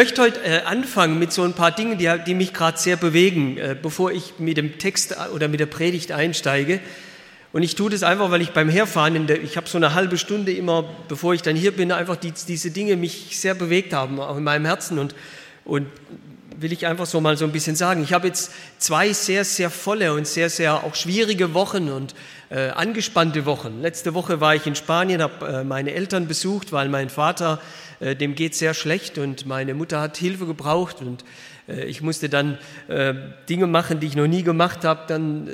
Möchte heute äh, anfangen mit so ein paar Dingen, die, die mich gerade sehr bewegen, äh, bevor ich mit dem Text äh, oder mit der Predigt einsteige. Und ich tue das einfach, weil ich beim Herfahren, der, ich habe so eine halbe Stunde immer, bevor ich dann hier bin, einfach die, diese Dinge mich sehr bewegt haben, auch in meinem Herzen. Und, und will ich einfach so mal so ein bisschen sagen. Ich habe jetzt zwei sehr, sehr volle und sehr, sehr auch schwierige Wochen und äh, angespannte Wochen. Letzte Woche war ich in Spanien, habe äh, meine Eltern besucht, weil mein Vater, äh, dem geht sehr schlecht und meine Mutter hat Hilfe gebraucht und äh, ich musste dann äh, Dinge machen, die ich noch nie gemacht habe, dann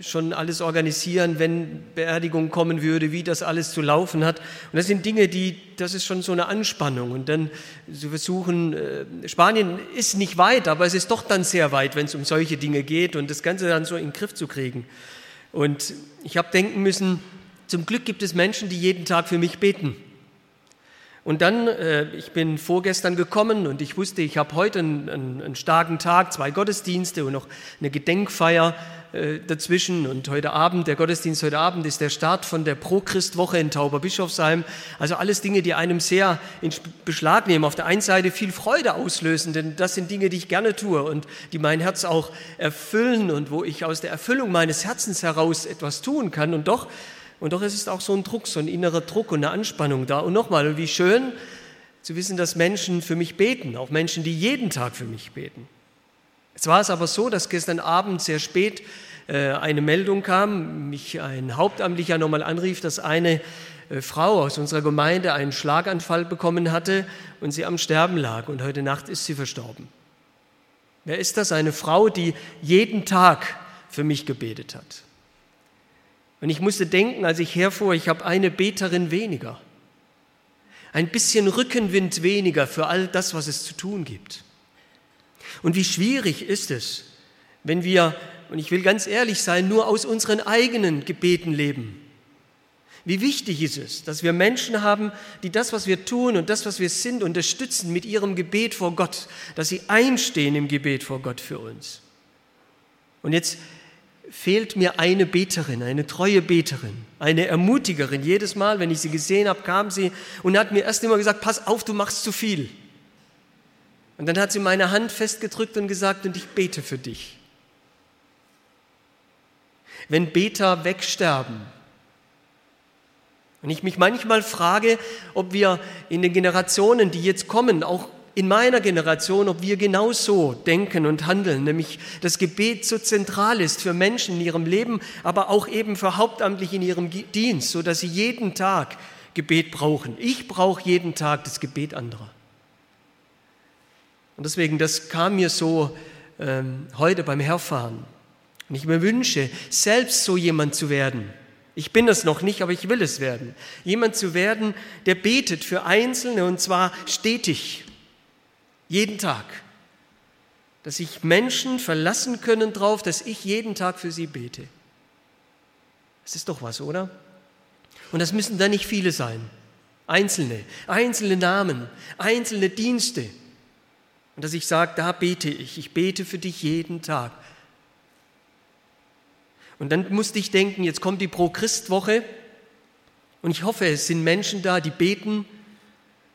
schon alles organisieren, wenn Beerdigung kommen würde, wie das alles zu laufen hat. Und das sind Dinge, die, das ist schon so eine Anspannung. Und dann zu versuchen, Spanien ist nicht weit, aber es ist doch dann sehr weit, wenn es um solche Dinge geht und das Ganze dann so in den Griff zu kriegen. Und ich habe denken müssen, zum Glück gibt es Menschen, die jeden Tag für mich beten. Und dann, äh, ich bin vorgestern gekommen und ich wusste, ich habe heute einen, einen, einen, starken Tag, zwei Gottesdienste und noch eine Gedenkfeier äh, dazwischen. Und heute Abend, der Gottesdienst heute Abend ist der Start von der Pro-Christ-Woche in Tauberbischofsheim. Also alles Dinge, die einem sehr in Beschlag nehmen. Auf der einen Seite viel Freude auslösen, denn das sind Dinge, die ich gerne tue und die mein Herz auch erfüllen und wo ich aus der Erfüllung meines Herzens heraus etwas tun kann. Und doch und doch ist es auch so ein Druck, so ein innerer Druck und eine Anspannung da. Und nochmal, wie schön zu wissen, dass Menschen für mich beten, auch Menschen, die jeden Tag für mich beten. Jetzt war es aber so, dass gestern Abend sehr spät äh, eine Meldung kam, mich ein Hauptamtlicher nochmal anrief, dass eine äh, Frau aus unserer Gemeinde einen Schlaganfall bekommen hatte und sie am Sterben lag. Und heute Nacht ist sie verstorben. Wer ist das? Eine Frau, die jeden Tag für mich gebetet hat. Und ich musste denken, als ich herfuhr, ich habe eine Beterin weniger. Ein bisschen Rückenwind weniger für all das, was es zu tun gibt. Und wie schwierig ist es, wenn wir, und ich will ganz ehrlich sein, nur aus unseren eigenen Gebeten leben. Wie wichtig ist es, dass wir Menschen haben, die das, was wir tun und das, was wir sind, unterstützen mit ihrem Gebet vor Gott, dass sie einstehen im Gebet vor Gott für uns. Und jetzt fehlt mir eine Beterin, eine treue Beterin, eine Ermutigerin. Jedes Mal, wenn ich sie gesehen habe, kam sie und hat mir erst immer gesagt, pass auf, du machst zu viel. Und dann hat sie meine Hand festgedrückt und gesagt, und ich bete für dich. Wenn Beter wegsterben, und ich mich manchmal frage, ob wir in den Generationen, die jetzt kommen, auch in meiner Generation, ob wir genauso denken und handeln, nämlich das Gebet so zentral ist für Menschen in ihrem Leben, aber auch eben für Hauptamtlich in ihrem Dienst, so dass sie jeden Tag Gebet brauchen. Ich brauche jeden Tag das Gebet anderer. Und deswegen, das kam mir so ähm, heute beim Herfahren. Und ich mir wünsche, selbst so jemand zu werden. Ich bin es noch nicht, aber ich will es werden. Jemand zu werden, der betet für Einzelne und zwar stetig jeden Tag. Dass sich Menschen verlassen können darauf, dass ich jeden Tag für sie bete. Das ist doch was, oder? Und das müssen dann nicht viele sein. Einzelne, einzelne Namen, einzelne Dienste. Und dass ich sage, da bete ich, ich bete für dich jeden Tag. Und dann musste ich denken, jetzt kommt die Pro-Christ-Woche und ich hoffe, es sind Menschen da, die beten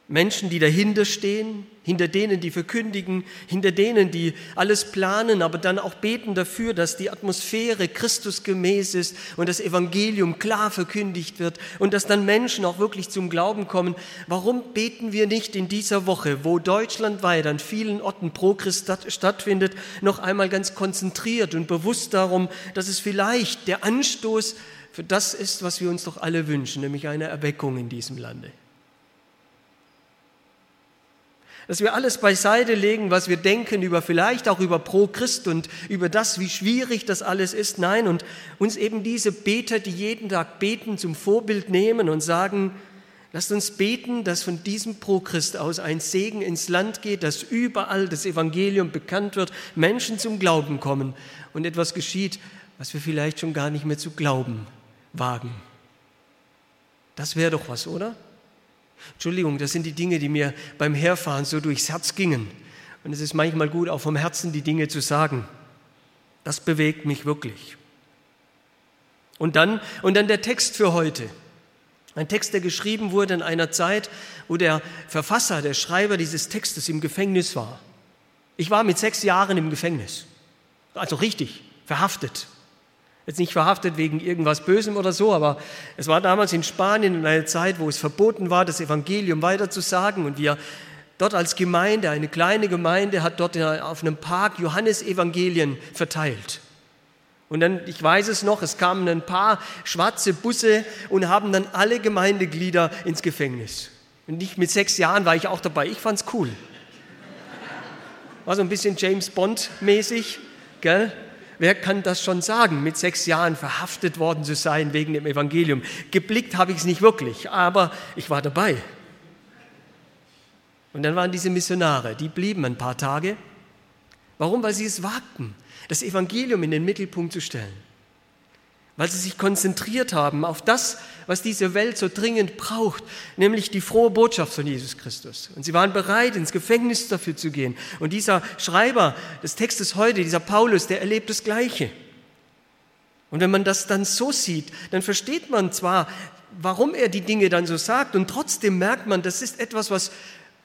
Menschen, die dahinter stehen, hinter denen, die verkündigen, hinter denen, die alles planen, aber dann auch beten dafür, dass die Atmosphäre Christusgemäß ist und das Evangelium klar verkündigt wird und dass dann Menschen auch wirklich zum Glauben kommen. Warum beten wir nicht in dieser Woche, wo deutschlandweit an vielen Orten Pro Christ stattfindet, noch einmal ganz konzentriert und bewusst darum, dass es vielleicht der Anstoß für das ist, was wir uns doch alle wünschen, nämlich eine Erweckung in diesem Lande dass wir alles beiseite legen, was wir denken über vielleicht auch über Pro Christ und über das, wie schwierig das alles ist. Nein, und uns eben diese Beter, die jeden Tag beten, zum Vorbild nehmen und sagen, Lasst uns beten, dass von diesem Prochrist aus ein Segen ins Land geht, dass überall das Evangelium bekannt wird, Menschen zum Glauben kommen und etwas geschieht, was wir vielleicht schon gar nicht mehr zu glauben wagen. Das wäre doch was, oder? Entschuldigung, das sind die Dinge, die mir beim Herfahren so durchs Herz gingen. Und es ist manchmal gut, auch vom Herzen die Dinge zu sagen. Das bewegt mich wirklich. Und dann, und dann der Text für heute. Ein Text, der geschrieben wurde in einer Zeit, wo der Verfasser, der Schreiber dieses Textes im Gefängnis war. Ich war mit sechs Jahren im Gefängnis. Also richtig, verhaftet. Jetzt nicht verhaftet wegen irgendwas Bösem oder so, aber es war damals in Spanien in einer Zeit, wo es verboten war, das Evangelium weiterzusagen. Und wir dort als Gemeinde, eine kleine Gemeinde, hat dort auf einem Park Johannesevangelien verteilt. Und dann, ich weiß es noch, es kamen ein paar schwarze Busse und haben dann alle Gemeindeglieder ins Gefängnis. Und nicht mit sechs Jahren war ich auch dabei. Ich fand's cool. War so ein bisschen James Bond mäßig, gell? Wer kann das schon sagen, mit sechs Jahren verhaftet worden zu sein wegen dem Evangelium? Geblickt habe ich es nicht wirklich, aber ich war dabei. Und dann waren diese Missionare, die blieben ein paar Tage. Warum? Weil sie es wagten das Evangelium in den Mittelpunkt zu stellen, weil sie sich konzentriert haben auf das, was diese Welt so dringend braucht, nämlich die frohe Botschaft von Jesus Christus. Und sie waren bereit, ins Gefängnis dafür zu gehen. Und dieser Schreiber des Textes heute, dieser Paulus, der erlebt das Gleiche. Und wenn man das dann so sieht, dann versteht man zwar, warum er die Dinge dann so sagt, und trotzdem merkt man, das ist etwas, was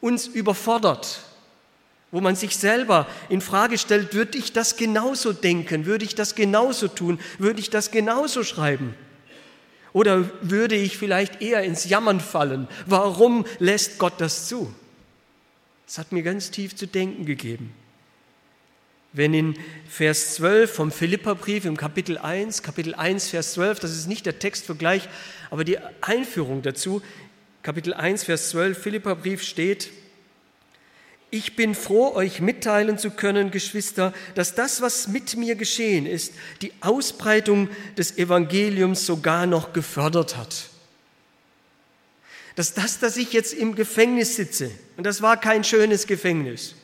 uns überfordert, wo man sich selber in Frage stellt, würde ich das genauso denken, würde ich das genauso tun, würde ich das genauso schreiben? Oder würde ich vielleicht eher ins Jammern fallen? Warum lässt Gott das zu? Das hat mir ganz tief zu denken gegeben. Wenn in Vers 12 vom Philipperbrief im Kapitel 1, Kapitel 1, Vers 12, das ist nicht der Text für gleich, aber die Einführung dazu, Kapitel 1, Vers 12, Philipperbrief steht, ich bin froh, euch mitteilen zu können, Geschwister, dass das, was mit mir geschehen ist, die Ausbreitung des Evangeliums sogar noch gefördert hat. Dass das, dass ich jetzt im Gefängnis sitze, und das war kein schönes Gefängnis,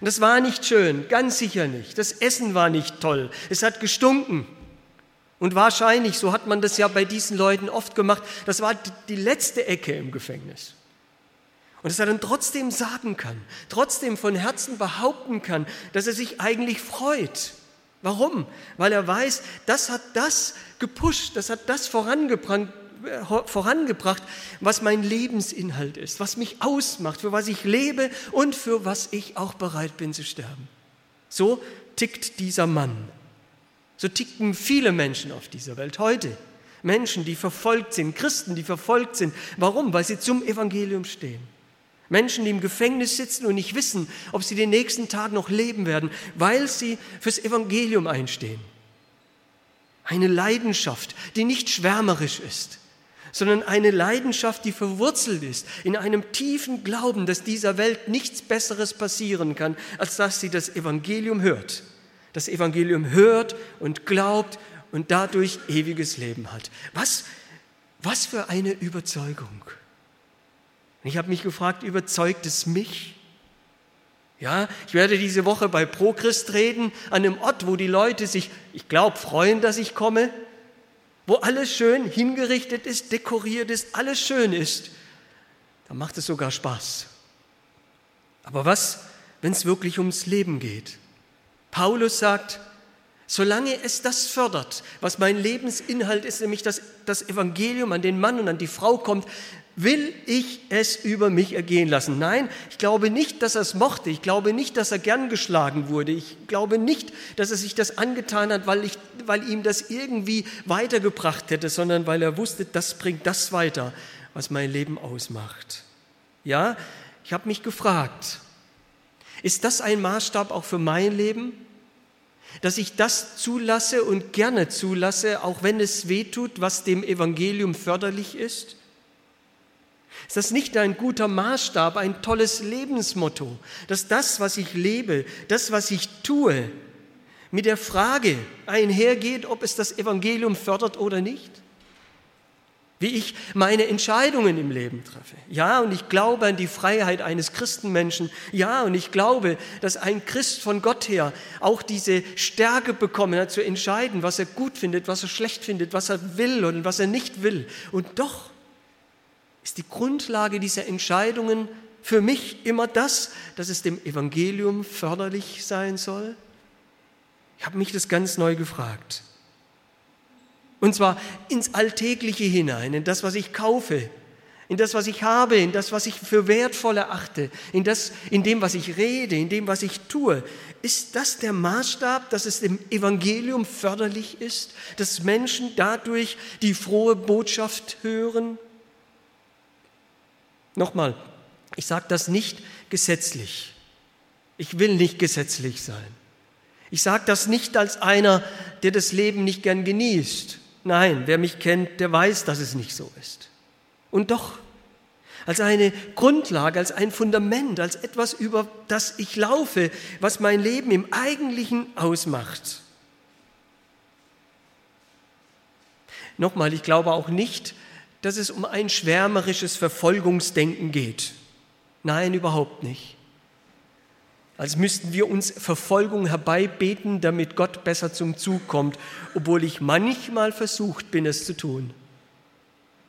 das war nicht schön, ganz sicher nicht. Das Essen war nicht toll, es hat gestunken. Und wahrscheinlich, so hat man das ja bei diesen Leuten oft gemacht, das war die letzte Ecke im Gefängnis. Und dass er dann trotzdem sagen kann, trotzdem von Herzen behaupten kann, dass er sich eigentlich freut. Warum? Weil er weiß, das hat das gepusht, das hat das vorangebracht, vorangebracht, was mein Lebensinhalt ist, was mich ausmacht, für was ich lebe und für was ich auch bereit bin zu sterben. So tickt dieser Mann. So ticken viele Menschen auf dieser Welt heute. Menschen, die verfolgt sind, Christen, die verfolgt sind. Warum? Weil sie zum Evangelium stehen. Menschen, die im Gefängnis sitzen und nicht wissen, ob sie den nächsten Tag noch leben werden, weil sie fürs Evangelium einstehen. Eine Leidenschaft, die nicht schwärmerisch ist, sondern eine Leidenschaft, die verwurzelt ist in einem tiefen Glauben, dass dieser Welt nichts Besseres passieren kann, als dass sie das Evangelium hört. Das Evangelium hört und glaubt und dadurch ewiges Leben hat. Was, was für eine Überzeugung. Und ich habe mich gefragt, überzeugt es mich? Ja, ich werde diese Woche bei ProChrist reden, an einem Ort, wo die Leute sich, ich glaube, freuen, dass ich komme, wo alles schön hingerichtet ist, dekoriert ist, alles schön ist. Da macht es sogar Spaß. Aber was, wenn es wirklich ums Leben geht? Paulus sagt, solange es das fördert, was mein Lebensinhalt ist, nämlich dass das Evangelium an den Mann und an die Frau kommt, will ich es über mich ergehen lassen. Nein, ich glaube nicht, dass er es mochte. Ich glaube nicht, dass er gern geschlagen wurde. Ich glaube nicht, dass er sich das angetan hat, weil, ich, weil ihm das irgendwie weitergebracht hätte, sondern weil er wusste, das bringt das weiter, was mein Leben ausmacht. Ja, ich habe mich gefragt, ist das ein Maßstab auch für mein Leben? Dass ich das zulasse und gerne zulasse, auch wenn es weh tut, was dem Evangelium förderlich ist? Ist das nicht ein guter Maßstab, ein tolles Lebensmotto, dass das, was ich lebe, das, was ich tue, mit der Frage einhergeht, ob es das Evangelium fördert oder nicht? Wie ich meine Entscheidungen im Leben treffe. Ja, und ich glaube an die Freiheit eines Christenmenschen. Ja, und ich glaube, dass ein Christ von Gott her auch diese Stärke bekommen hat, zu entscheiden, was er gut findet, was er schlecht findet, was er will und was er nicht will. Und doch ist die Grundlage dieser Entscheidungen für mich immer das, dass es dem Evangelium förderlich sein soll? Ich habe mich das ganz neu gefragt. Und zwar ins Alltägliche hinein, in das, was ich kaufe, in das, was ich habe, in das, was ich für wertvoll erachte, in, das, in dem, was ich rede, in dem, was ich tue. Ist das der Maßstab, dass es dem Evangelium förderlich ist, dass Menschen dadurch die frohe Botschaft hören? Nochmal, ich sage das nicht gesetzlich. Ich will nicht gesetzlich sein. Ich sage das nicht als einer, der das Leben nicht gern genießt. Nein, wer mich kennt, der weiß, dass es nicht so ist. Und doch, als eine Grundlage, als ein Fundament, als etwas, über das ich laufe, was mein Leben im Eigentlichen ausmacht. Nochmal, ich glaube auch nicht, dass es um ein schwärmerisches Verfolgungsdenken geht. Nein, überhaupt nicht als müssten wir uns Verfolgung herbeibeten, damit Gott besser zum Zug kommt, obwohl ich manchmal versucht bin, es zu tun.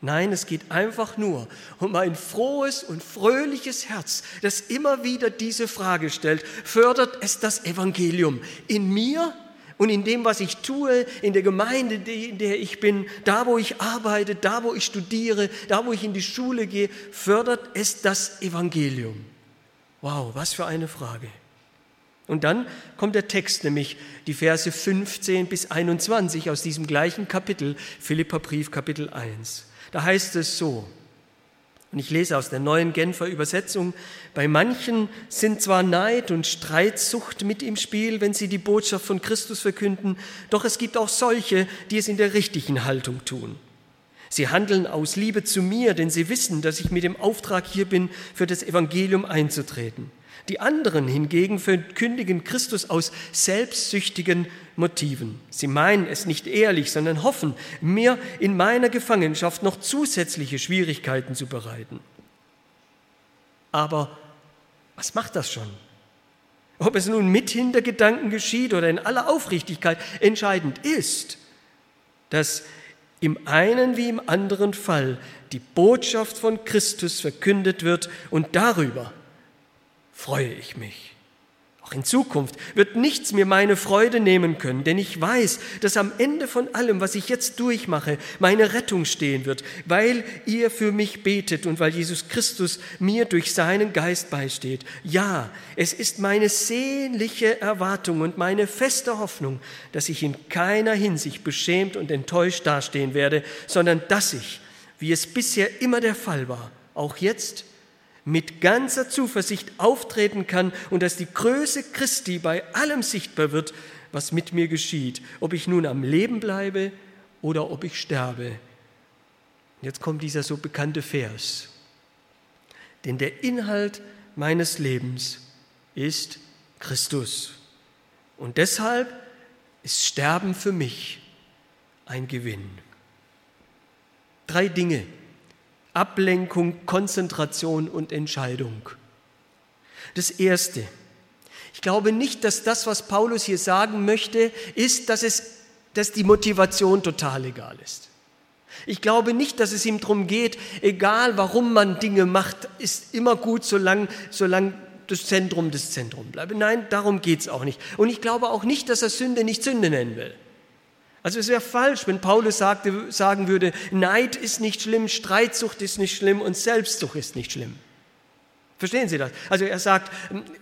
Nein, es geht einfach nur um ein frohes und fröhliches Herz, das immer wieder diese Frage stellt, fördert es das Evangelium in mir und in dem, was ich tue, in der Gemeinde, in der ich bin, da, wo ich arbeite, da, wo ich studiere, da, wo ich in die Schule gehe, fördert es das Evangelium. Wow, was für eine Frage. Und dann kommt der Text, nämlich die Verse 15 bis 21 aus diesem gleichen Kapitel, Philipperbrief Kapitel 1. Da heißt es so, und ich lese aus der neuen Genfer Übersetzung, bei manchen sind zwar Neid und Streitsucht mit im Spiel, wenn sie die Botschaft von Christus verkünden, doch es gibt auch solche, die es in der richtigen Haltung tun. Sie handeln aus Liebe zu mir, denn sie wissen, dass ich mit dem Auftrag hier bin, für das Evangelium einzutreten. Die anderen hingegen verkündigen Christus aus selbstsüchtigen Motiven. Sie meinen es nicht ehrlich, sondern hoffen, mir in meiner Gefangenschaft noch zusätzliche Schwierigkeiten zu bereiten. Aber was macht das schon? Ob es nun mit Hintergedanken geschieht oder in aller Aufrichtigkeit, entscheidend ist, dass im einen wie im anderen Fall die Botschaft von Christus verkündet wird und darüber freue ich mich. In Zukunft wird nichts mir meine Freude nehmen können, denn ich weiß, dass am Ende von allem, was ich jetzt durchmache, meine Rettung stehen wird, weil ihr für mich betet und weil Jesus Christus mir durch seinen Geist beisteht. Ja, es ist meine sehnliche Erwartung und meine feste Hoffnung, dass ich in keiner Hinsicht beschämt und enttäuscht dastehen werde, sondern dass ich, wie es bisher immer der Fall war, auch jetzt mit ganzer Zuversicht auftreten kann und dass die Größe Christi bei allem sichtbar wird, was mit mir geschieht, ob ich nun am Leben bleibe oder ob ich sterbe. Jetzt kommt dieser so bekannte Vers. Denn der Inhalt meines Lebens ist Christus. Und deshalb ist Sterben für mich ein Gewinn. Drei Dinge Ablenkung, Konzentration und Entscheidung. Das Erste. Ich glaube nicht, dass das, was Paulus hier sagen möchte, ist, dass, es, dass die Motivation total egal ist. Ich glaube nicht, dass es ihm darum geht, egal warum man Dinge macht, ist immer gut, solange, solange das Zentrum das Zentrum bleibt. Nein, darum geht es auch nicht. Und ich glaube auch nicht, dass er Sünde nicht Sünde nennen will. Also es wäre falsch, wenn Paulus sagte, sagen würde, Neid ist nicht schlimm, Streitsucht ist nicht schlimm und Selbstsucht ist nicht schlimm. Verstehen Sie das? Also er sagt,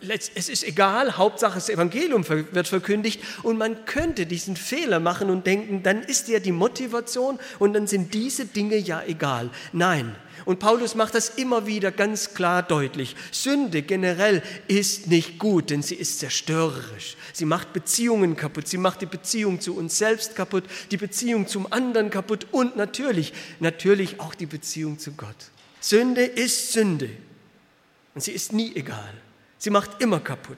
es ist egal, Hauptsache das Evangelium wird verkündigt und man könnte diesen Fehler machen und denken, dann ist ja die Motivation und dann sind diese Dinge ja egal. Nein, und Paulus macht das immer wieder ganz klar deutlich. Sünde generell ist nicht gut, denn sie ist zerstörerisch. Sie macht Beziehungen kaputt. Sie macht die Beziehung zu uns selbst kaputt, die Beziehung zum anderen kaputt und natürlich, natürlich auch die Beziehung zu Gott. Sünde ist Sünde. Und sie ist nie egal. Sie macht immer kaputt.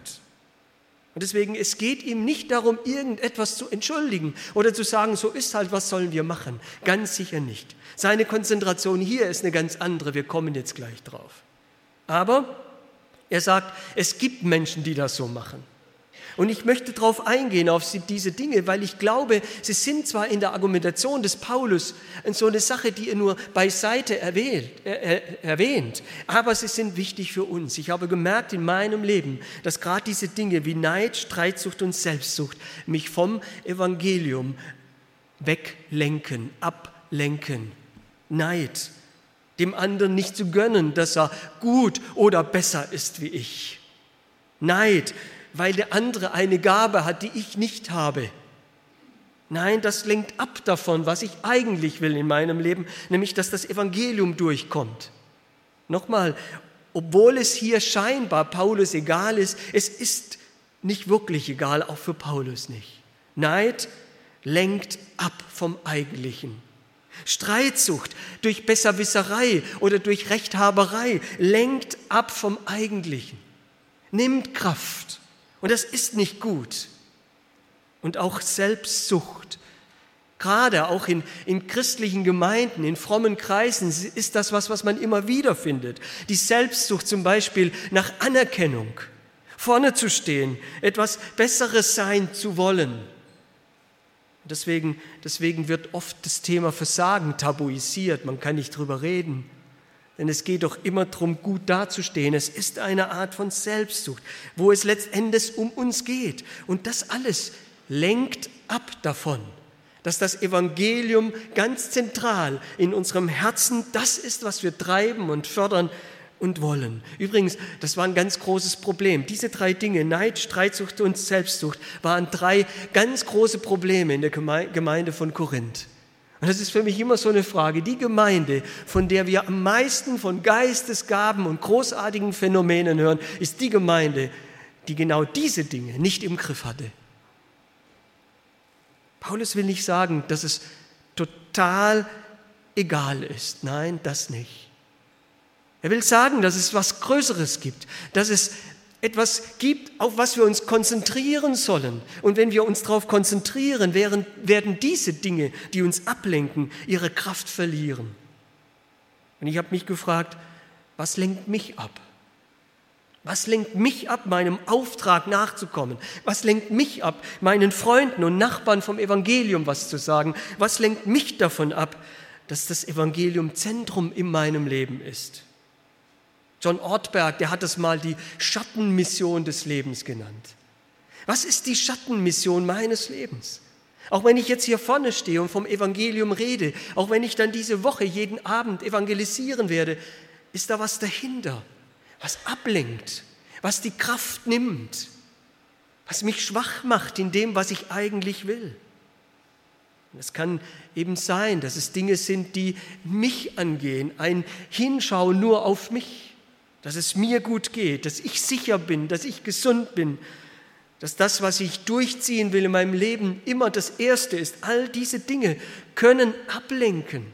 Und deswegen, es geht ihm nicht darum, irgendetwas zu entschuldigen oder zu sagen, so ist halt, was sollen wir machen? Ganz sicher nicht. Seine Konzentration hier ist eine ganz andere, wir kommen jetzt gleich drauf. Aber er sagt, es gibt Menschen, die das so machen. Und ich möchte darauf eingehen, auf diese Dinge, weil ich glaube, sie sind zwar in der Argumentation des Paulus so eine Sache, die er nur beiseite erwähnt, äh, erwähnt, aber sie sind wichtig für uns. Ich habe gemerkt in meinem Leben, dass gerade diese Dinge wie Neid, Streitsucht und Selbstsucht mich vom Evangelium weglenken, ablenken. Neid, dem anderen nicht zu gönnen, dass er gut oder besser ist wie ich. Neid, weil der andere eine Gabe hat, die ich nicht habe. Nein, das lenkt ab davon, was ich eigentlich will in meinem Leben, nämlich dass das Evangelium durchkommt. Nochmal, obwohl es hier scheinbar Paulus egal ist, es ist nicht wirklich egal, auch für Paulus nicht. Neid lenkt ab vom Eigentlichen. Streitsucht durch Besserwisserei oder durch Rechthaberei lenkt ab vom Eigentlichen, nimmt Kraft und das ist nicht gut. Und auch Selbstsucht, gerade auch in, in christlichen Gemeinden, in frommen Kreisen, ist das was, was man immer wieder findet. Die Selbstsucht zum Beispiel nach Anerkennung, vorne zu stehen, etwas Besseres sein zu wollen. Deswegen, deswegen wird oft das Thema Versagen tabuisiert, man kann nicht drüber reden. Denn es geht doch immer darum, gut dazustehen. Es ist eine Art von Selbstsucht, wo es letztendlich um uns geht. Und das alles lenkt ab davon, dass das Evangelium ganz zentral in unserem Herzen das ist, was wir treiben und fördern und wollen. Übrigens, das war ein ganz großes Problem. Diese drei Dinge, Neid, Streitsucht und Selbstsucht, waren drei ganz große Probleme in der Gemeinde von Korinth. Und das ist für mich immer so eine Frage. Die Gemeinde, von der wir am meisten von Geistesgaben und großartigen Phänomenen hören, ist die Gemeinde, die genau diese Dinge nicht im Griff hatte. Paulus will nicht sagen, dass es total egal ist. Nein, das nicht. Er will sagen, dass es was Größeres gibt, dass es etwas gibt, auf was wir uns konzentrieren sollen. Und wenn wir uns darauf konzentrieren, werden, werden diese Dinge, die uns ablenken, ihre Kraft verlieren. Und ich habe mich gefragt, was lenkt mich ab? Was lenkt mich ab, meinem Auftrag nachzukommen? Was lenkt mich ab, meinen Freunden und Nachbarn vom Evangelium was zu sagen? Was lenkt mich davon ab, dass das Evangelium Zentrum in meinem Leben ist? John Ortberg, der hat das mal die Schattenmission des Lebens genannt. Was ist die Schattenmission meines Lebens? Auch wenn ich jetzt hier vorne stehe und vom Evangelium rede, auch wenn ich dann diese Woche jeden Abend evangelisieren werde, ist da was dahinter, was ablenkt, was die Kraft nimmt, was mich schwach macht in dem, was ich eigentlich will. es kann eben sein, dass es Dinge sind, die mich angehen, ein Hinschauen nur auf mich dass es mir gut geht, dass ich sicher bin, dass ich gesund bin, dass das, was ich durchziehen will in meinem Leben, immer das Erste ist. All diese Dinge können ablenken,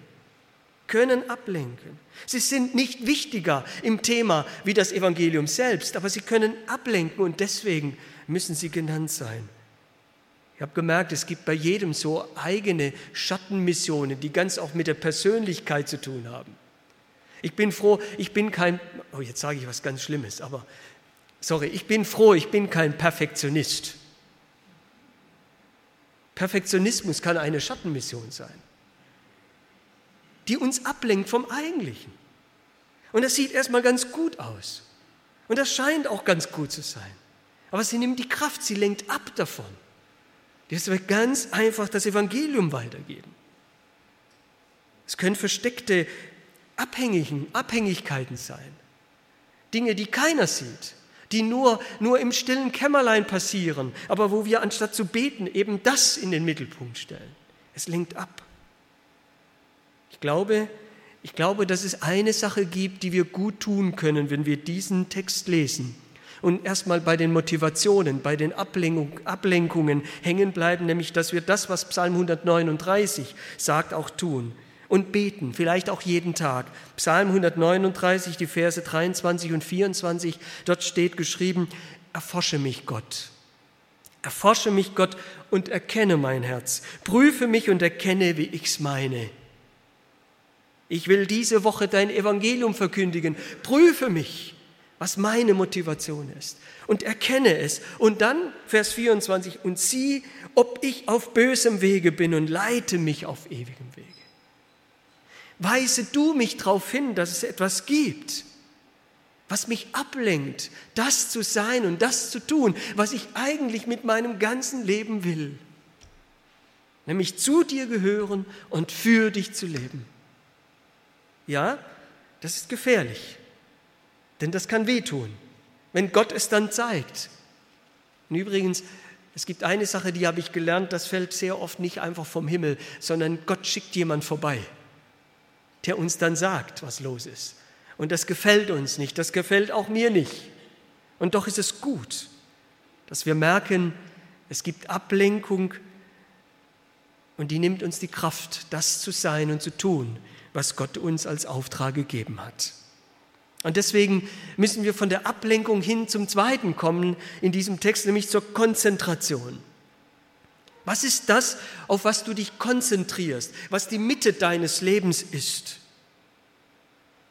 können ablenken. Sie sind nicht wichtiger im Thema wie das Evangelium selbst, aber sie können ablenken und deswegen müssen sie genannt sein. Ich habe gemerkt, es gibt bei jedem so eigene Schattenmissionen, die ganz auch mit der Persönlichkeit zu tun haben. Ich bin froh, ich bin kein, oh jetzt sage ich was ganz Schlimmes, aber sorry, ich bin froh, ich bin kein Perfektionist. Perfektionismus kann eine Schattenmission sein, die uns ablenkt vom Eigentlichen. Und das sieht erstmal ganz gut aus. Und das scheint auch ganz gut zu sein. Aber sie nimmt die Kraft, sie lenkt ab davon. Das wird ganz einfach das Evangelium weitergeben. Es können versteckte Abhängigen, Abhängigkeiten sein. Dinge, die keiner sieht, die nur, nur im stillen Kämmerlein passieren, aber wo wir anstatt zu beten eben das in den Mittelpunkt stellen. Es lenkt ab. Ich glaube, ich glaube, dass es eine Sache gibt, die wir gut tun können, wenn wir diesen Text lesen und erstmal bei den Motivationen, bei den Ablenkung, Ablenkungen hängen bleiben, nämlich dass wir das, was Psalm 139 sagt, auch tun und beten, vielleicht auch jeden Tag. Psalm 139, die Verse 23 und 24, dort steht geschrieben, erforsche mich Gott, Erforsche mich, Gott, und erkenne mein Herz. Prüfe mich und erkenne, wie ich's meine. Ich will diese Woche dein Evangelium verkündigen. Prüfe mich, was meine Motivation ist. Und erkenne es. Und dann, Vers 24, und sieh, ob ich auf bösem Wege bin und leite mich auf ewigem Wege. Weise du mich darauf hin, dass es etwas gibt, was mich ablenkt, das zu sein und das zu tun, was ich eigentlich mit meinem ganzen Leben will. Nämlich zu dir gehören und für dich zu leben. Ja, das ist gefährlich, denn das kann wehtun, wenn Gott es dann zeigt. Und übrigens, es gibt eine Sache, die habe ich gelernt, das fällt sehr oft nicht einfach vom Himmel, sondern Gott schickt jemand vorbei, der uns dann sagt, was los ist. Und das gefällt uns nicht, das gefällt auch mir nicht. Und doch ist es gut, dass wir merken, es gibt Ablenkung und die nimmt uns die Kraft, das zu sein und zu tun, was Gott uns als Auftrag gegeben hat. Und deswegen müssen wir von der Ablenkung hin zum Zweiten kommen in diesem Text, nämlich zur Konzentration. Was ist das, auf was du dich konzentrierst, was die Mitte deines Lebens ist?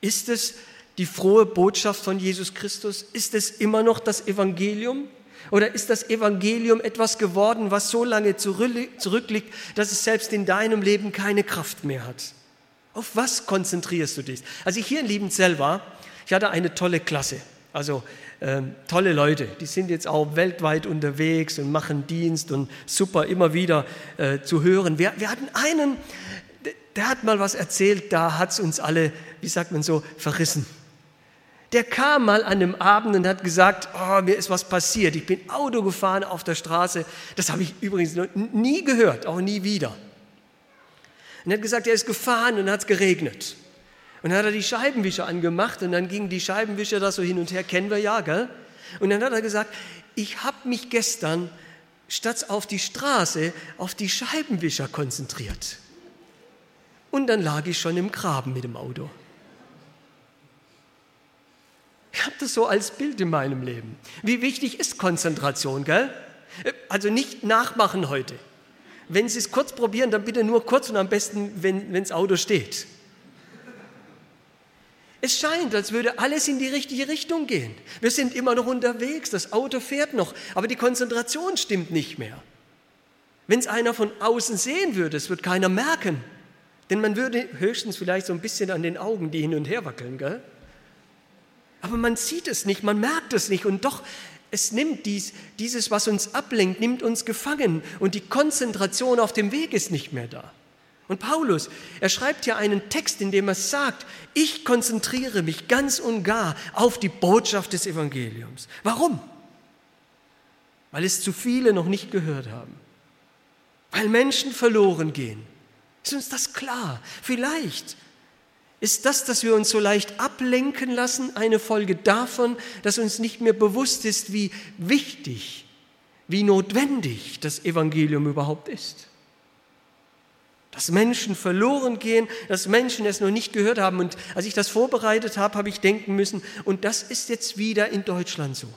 Ist es die frohe Botschaft von Jesus Christus? Ist es immer noch das Evangelium? Oder ist das Evangelium etwas geworden, was so lange zurückliegt, dass es selbst in deinem Leben keine Kraft mehr hat? Auf was konzentrierst du dich? Als ich hier in Liebenzell war, ich hatte eine tolle Klasse, also ähm, tolle Leute, die sind jetzt auch weltweit unterwegs und machen Dienst und super immer wieder äh, zu hören. Wir, wir hatten einen, der hat mal was erzählt, da hat es uns alle, wie sagt man so, verrissen. Der kam mal an einem Abend und hat gesagt, oh, mir ist was passiert. Ich bin Auto gefahren auf der Straße. Das habe ich übrigens noch nie gehört, auch nie wieder. Und er hat gesagt, er ist gefahren und hat es geregnet. Und dann hat er die Scheibenwischer angemacht und dann gingen die Scheibenwischer da so hin und her, kennen wir ja, gell? Und dann hat er gesagt, ich habe mich gestern statt auf die Straße auf die Scheibenwischer konzentriert. Und dann lag ich schon im Graben mit dem Auto. Ich habe das so als Bild in meinem Leben. Wie wichtig ist Konzentration, gell? Also nicht nachmachen heute. Wenn Sie es kurz probieren, dann bitte nur kurz und am besten, wenn, das Auto steht. Es scheint, als würde alles in die richtige Richtung gehen. Wir sind immer noch unterwegs, das Auto fährt noch, aber die Konzentration stimmt nicht mehr. Wenn es einer von außen sehen würde, es wird keiner merken. Denn man würde höchstens vielleicht so ein bisschen an den Augen, die hin und her wackeln, gell? Aber man sieht es nicht, man merkt es nicht und doch, es nimmt dies, dieses, was uns ablenkt, nimmt uns gefangen und die Konzentration auf dem Weg ist nicht mehr da. Und Paulus, er schreibt hier einen Text, in dem er sagt, ich konzentriere mich ganz und gar auf die Botschaft des Evangeliums. Warum? Weil es zu viele noch nicht gehört haben. Weil Menschen verloren gehen ist uns das klar? Vielleicht ist das, dass wir uns so leicht ablenken lassen, eine Folge davon, dass uns nicht mehr bewusst ist, wie wichtig, wie notwendig das Evangelium überhaupt ist. Dass Menschen verloren gehen, dass Menschen es noch nicht gehört haben. Und als ich das vorbereitet habe, habe ich denken müssen, und das ist jetzt wieder in Deutschland so.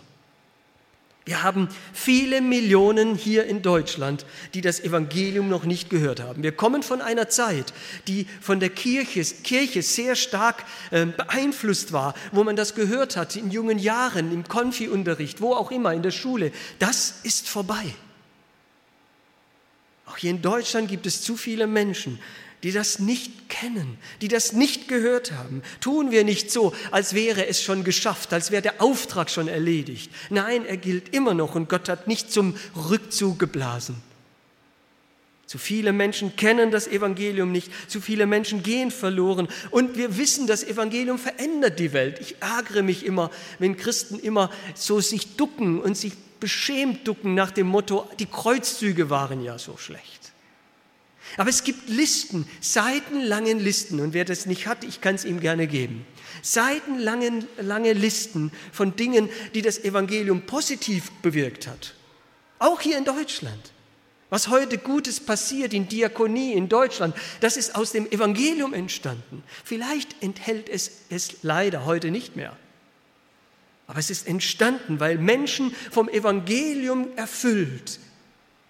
Wir haben viele Millionen hier in Deutschland, die das Evangelium noch nicht gehört haben. Wir kommen von einer Zeit, die von der Kirche, Kirche sehr stark äh, beeinflusst war, wo man das gehört hat in jungen Jahren, im Konfi-Unterricht, wo auch immer, in der Schule. Das ist vorbei. Auch hier in Deutschland gibt es zu viele Menschen, die das nicht kennen, die das nicht gehört haben. Tun wir nicht so, als wäre es schon geschafft, als wäre der Auftrag schon erledigt. Nein, er gilt immer noch und Gott hat nicht zum Rückzug geblasen. Zu viele Menschen kennen das Evangelium nicht, zu viele Menschen gehen verloren und wir wissen, das Evangelium verändert die Welt. Ich ärgere mich immer, wenn Christen immer so sich ducken und sich beschämt ducken nach dem Motto, die Kreuzzüge waren ja so schlecht. Aber es gibt Listen, seitenlangen Listen. Und wer das nicht hat, ich kann es ihm gerne geben. Seitenlange lange Listen von Dingen, die das Evangelium positiv bewirkt hat. Auch hier in Deutschland. Was heute Gutes passiert in Diakonie in Deutschland, das ist aus dem Evangelium entstanden. Vielleicht enthält es es leider heute nicht mehr. Aber es ist entstanden, weil Menschen vom Evangelium erfüllt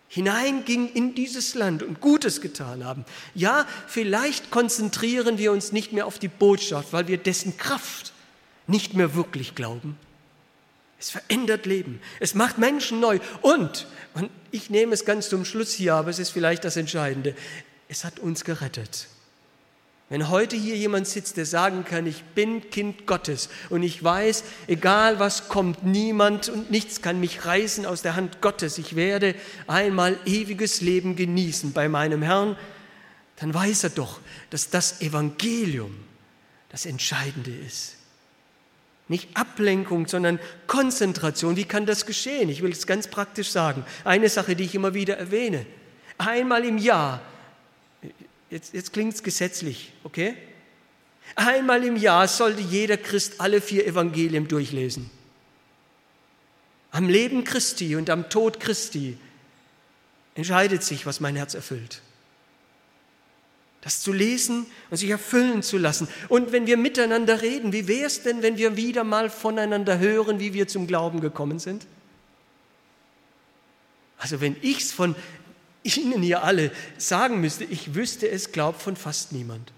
hineingingen in dieses Land und Gutes getan haben. Ja, vielleicht konzentrieren wir uns nicht mehr auf die Botschaft, weil wir dessen Kraft nicht mehr wirklich glauben. Es verändert Leben. Es macht Menschen neu. Und, und ich nehme es ganz zum Schluss hier, aber es ist vielleicht das Entscheidende, es hat uns gerettet. Wenn heute hier jemand sitzt, der sagen kann, ich bin Kind Gottes und ich weiß, egal was kommt, niemand und nichts kann mich reißen aus der Hand Gottes, ich werde einmal ewiges Leben genießen bei meinem Herrn, dann weiß er doch, dass das Evangelium das Entscheidende ist. Nicht Ablenkung, sondern Konzentration. Wie kann das geschehen? Ich will es ganz praktisch sagen. Eine Sache, die ich immer wieder erwähne. Einmal im Jahr jetzt, jetzt klingt es gesetzlich, okay? Einmal im Jahr sollte jeder Christ alle vier Evangelien durchlesen. Am Leben Christi und am Tod Christi entscheidet sich, was mein Herz erfüllt. Das zu lesen und sich erfüllen zu lassen. Und wenn wir miteinander reden, wie wäre es denn, wenn wir wieder mal voneinander hören, wie wir zum Glauben gekommen sind? Also wenn ich es von Ihnen hier alle sagen müsste, ich wüsste es, glaubt von fast niemand.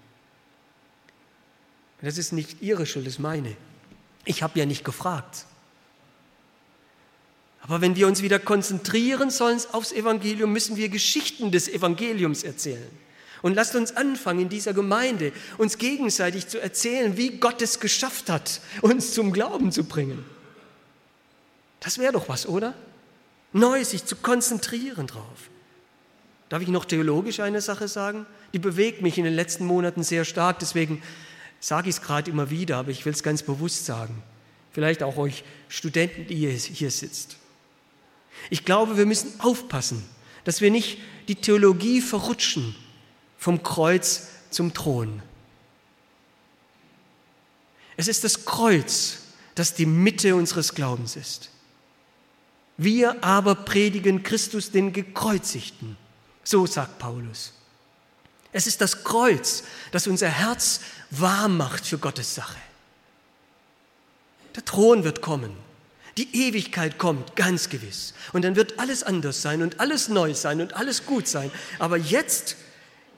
Das ist nicht Ihre Schuld, das ist meine. Ich habe ja nicht gefragt. Aber wenn wir uns wieder konzentrieren sollen aufs Evangelium, müssen wir Geschichten des Evangeliums erzählen. Und lasst uns anfangen, in dieser Gemeinde uns gegenseitig zu erzählen, wie Gott es geschafft hat, uns zum Glauben zu bringen. Das wäre doch was, oder? Neu sich zu konzentrieren drauf. Darf ich noch theologisch eine Sache sagen? Die bewegt mich in den letzten Monaten sehr stark, deswegen sage ich es gerade immer wieder, aber ich will es ganz bewusst sagen. Vielleicht auch euch Studenten, die ihr hier sitzt. Ich glaube, wir müssen aufpassen, dass wir nicht die Theologie verrutschen vom Kreuz zum Thron. Es ist das Kreuz, das die Mitte unseres Glaubens ist. Wir aber predigen Christus den Gekreuzigten so sagt Paulus. Es ist das Kreuz, das unser Herz warm macht für Gottes Sache. Der Thron wird kommen. Die Ewigkeit kommt, ganz gewiss. Und dann wird alles anders sein und alles neu sein und alles gut sein. Aber jetzt,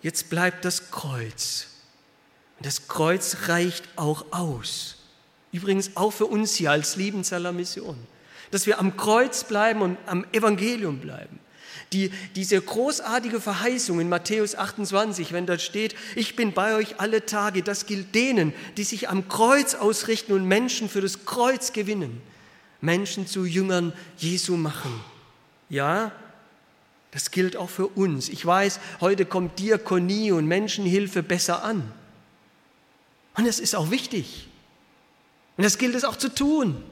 jetzt bleibt das Kreuz. Und das Kreuz reicht auch aus. Übrigens auch für uns hier als Liebenzeller Mission. Dass wir am Kreuz bleiben und am Evangelium bleiben. Die, diese großartige Verheißung in Matthäus 28, wenn dort steht, ich bin bei euch alle Tage, das gilt denen, die sich am Kreuz ausrichten und Menschen für das Kreuz gewinnen, Menschen zu Jüngern Jesu machen. Ja, das gilt auch für uns. Ich weiß, heute kommt Diakonie und Menschenhilfe besser an. Und das ist auch wichtig. Und das gilt es auch zu tun.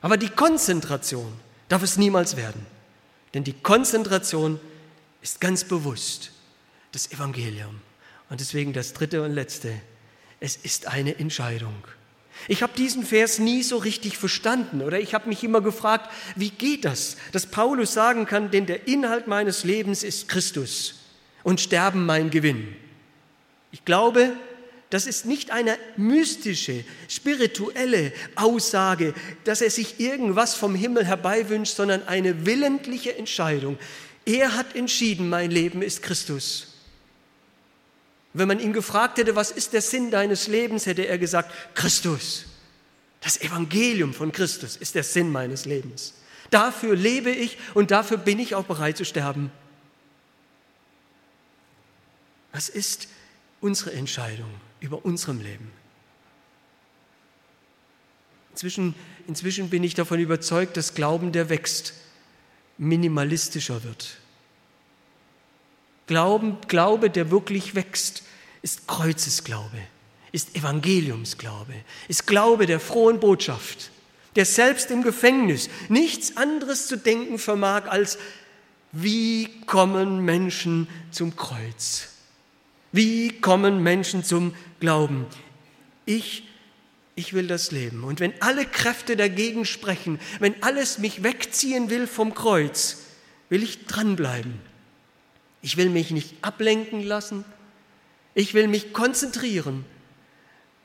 Aber die Konzentration darf es niemals werden. Denn die Konzentration ist ganz bewusst das Evangelium. Und deswegen das dritte und letzte. Es ist eine Entscheidung. Ich habe diesen Vers nie so richtig verstanden oder ich habe mich immer gefragt, wie geht das, dass Paulus sagen kann, denn der Inhalt meines Lebens ist Christus und Sterben mein Gewinn. Ich glaube, das ist nicht eine mystische, spirituelle Aussage, dass er sich irgendwas vom Himmel herbeiwünscht, sondern eine willentliche Entscheidung. Er hat entschieden, mein Leben ist Christus. Wenn man ihn gefragt hätte, was ist der Sinn deines Lebens, hätte er gesagt, Christus. Das Evangelium von Christus ist der Sinn meines Lebens. Dafür lebe ich und dafür bin ich auch bereit zu sterben. Was ist unsere Entscheidung? über unserem Leben. Inzwischen, inzwischen bin ich davon überzeugt, dass Glauben, der wächst, minimalistischer wird. Glauben, Glaube, der wirklich wächst, ist Kreuzesglaube, ist Evangeliumsglaube, ist Glaube der frohen Botschaft, der selbst im Gefängnis nichts anderes zu denken vermag als, wie kommen Menschen zum Kreuz? Wie kommen Menschen zum Glauben? Ich, ich will das Leben. Und wenn alle Kräfte dagegen sprechen, wenn alles mich wegziehen will vom Kreuz, will ich dranbleiben. Ich will mich nicht ablenken lassen. Ich will mich konzentrieren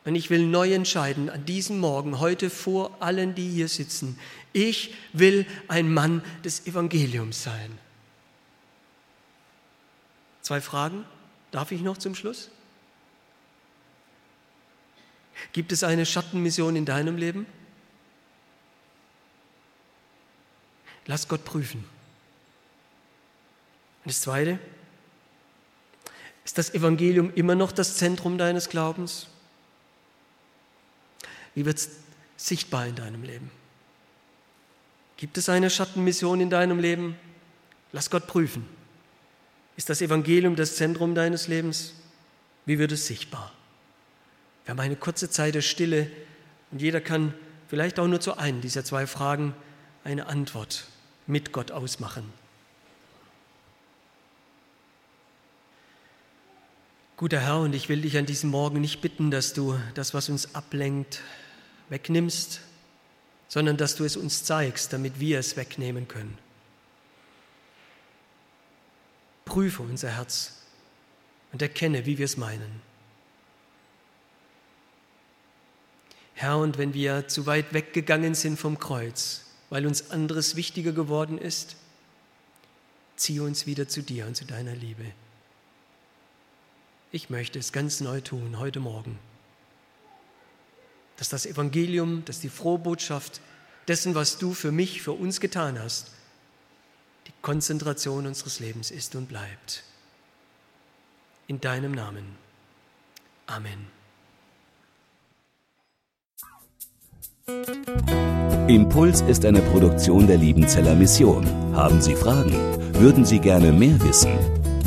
Und ich will neu entscheiden an diesem Morgen, heute vor allen, die hier sitzen. Ich will ein Mann des Evangeliums sein. Zwei Fragen. Darf ich noch zum Schluss? Gibt es eine Schattenmission in deinem Leben? Lass Gott prüfen. Und das Zweite, ist das Evangelium immer noch das Zentrum deines Glaubens? Wie wird es sichtbar in deinem Leben? Gibt es eine Schattenmission in deinem Leben? Lass Gott prüfen. Ist das Evangelium das Zentrum deines Lebens? Wie wird es sichtbar? Wir haben eine kurze Zeit der Stille und jeder kann vielleicht auch nur zu einem dieser zwei Fragen eine Antwort mit Gott ausmachen. Guter Herr, und ich will dich an diesem Morgen nicht bitten, dass du das, was uns ablenkt, wegnimmst, sondern dass du es uns zeigst, damit wir es wegnehmen können. Prüfe unser Herz und erkenne, wie wir es meinen. Herr, und wenn wir zu weit weggegangen sind vom Kreuz, weil uns anderes wichtiger geworden ist, ziehe uns wieder zu dir und zu deiner Liebe. Ich möchte es ganz neu tun heute Morgen dass das Evangelium, dass die frohe Botschaft dessen, was du für mich, für uns getan hast, die Konzentration unseres Lebens ist und bleibt. In deinem Namen. Amen. Impuls ist eine Produktion der Liebenzeller Mission. Haben Sie Fragen? Würden Sie gerne mehr wissen?